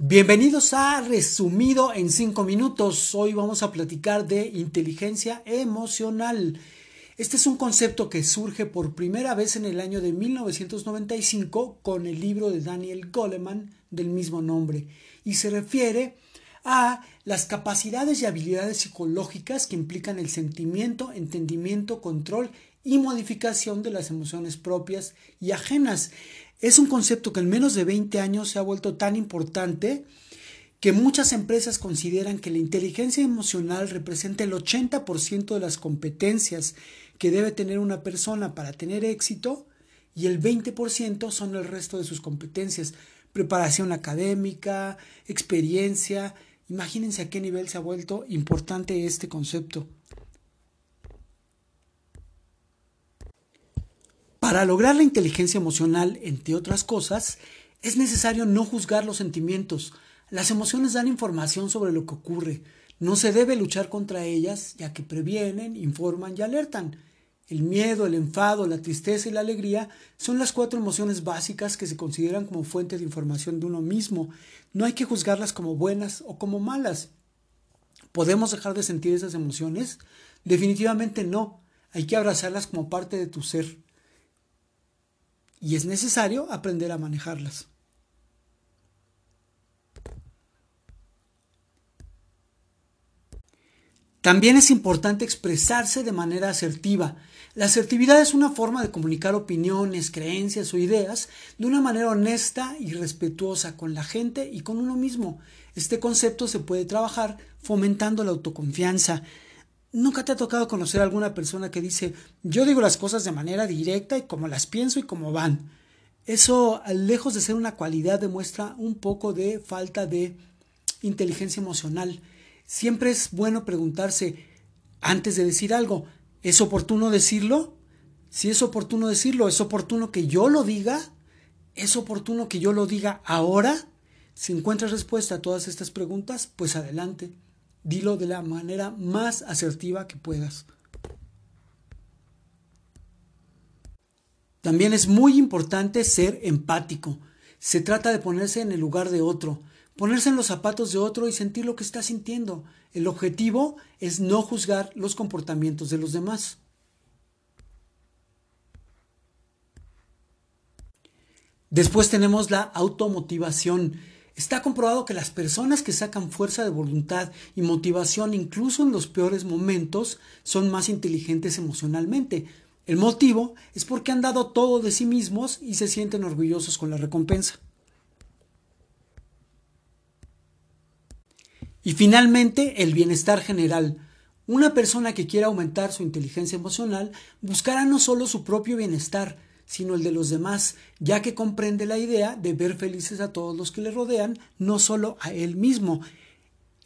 Bienvenidos a Resumido en 5 minutos. Hoy vamos a platicar de inteligencia emocional. Este es un concepto que surge por primera vez en el año de 1995 con el libro de Daniel Goleman del mismo nombre y se refiere a las capacidades y habilidades psicológicas que implican el sentimiento, entendimiento, control y modificación de las emociones propias y ajenas. Es un concepto que en menos de 20 años se ha vuelto tan importante que muchas empresas consideran que la inteligencia emocional representa el 80% de las competencias que debe tener una persona para tener éxito y el 20% son el resto de sus competencias, preparación académica, experiencia. Imagínense a qué nivel se ha vuelto importante este concepto. Para lograr la inteligencia emocional, entre otras cosas, es necesario no juzgar los sentimientos. Las emociones dan información sobre lo que ocurre. No se debe luchar contra ellas, ya que previenen, informan y alertan. El miedo, el enfado, la tristeza y la alegría son las cuatro emociones básicas que se consideran como fuente de información de uno mismo. No hay que juzgarlas como buenas o como malas. ¿Podemos dejar de sentir esas emociones? Definitivamente no. Hay que abrazarlas como parte de tu ser y es necesario aprender a manejarlas. También es importante expresarse de manera asertiva. La asertividad es una forma de comunicar opiniones, creencias o ideas de una manera honesta y respetuosa con la gente y con uno mismo. Este concepto se puede trabajar fomentando la autoconfianza, ¿Nunca te ha tocado conocer a alguna persona que dice, yo digo las cosas de manera directa y como las pienso y como van? Eso, lejos de ser una cualidad, demuestra un poco de falta de inteligencia emocional. Siempre es bueno preguntarse, antes de decir algo, ¿es oportuno decirlo? Si es oportuno decirlo, ¿es oportuno que yo lo diga? ¿Es oportuno que yo lo diga ahora? Si encuentras respuesta a todas estas preguntas, pues adelante. Dilo de la manera más asertiva que puedas. También es muy importante ser empático. Se trata de ponerse en el lugar de otro, ponerse en los zapatos de otro y sentir lo que está sintiendo. El objetivo es no juzgar los comportamientos de los demás. Después tenemos la automotivación. Está comprobado que las personas que sacan fuerza de voluntad y motivación incluso en los peores momentos son más inteligentes emocionalmente. El motivo es porque han dado todo de sí mismos y se sienten orgullosos con la recompensa. Y finalmente, el bienestar general. Una persona que quiera aumentar su inteligencia emocional buscará no solo su propio bienestar, sino el de los demás, ya que comprende la idea de ver felices a todos los que le rodean, no solo a él mismo.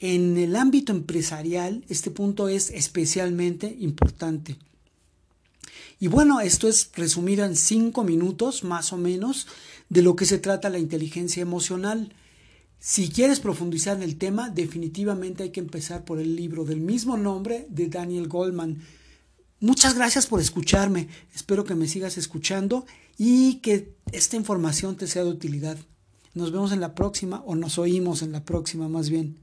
En el ámbito empresarial, este punto es especialmente importante. Y bueno, esto es resumido en cinco minutos más o menos de lo que se trata la inteligencia emocional. Si quieres profundizar en el tema, definitivamente hay que empezar por el libro del mismo nombre de Daniel Goldman. Muchas gracias por escucharme. Espero que me sigas escuchando y que esta información te sea de utilidad. Nos vemos en la próxima o nos oímos en la próxima más bien.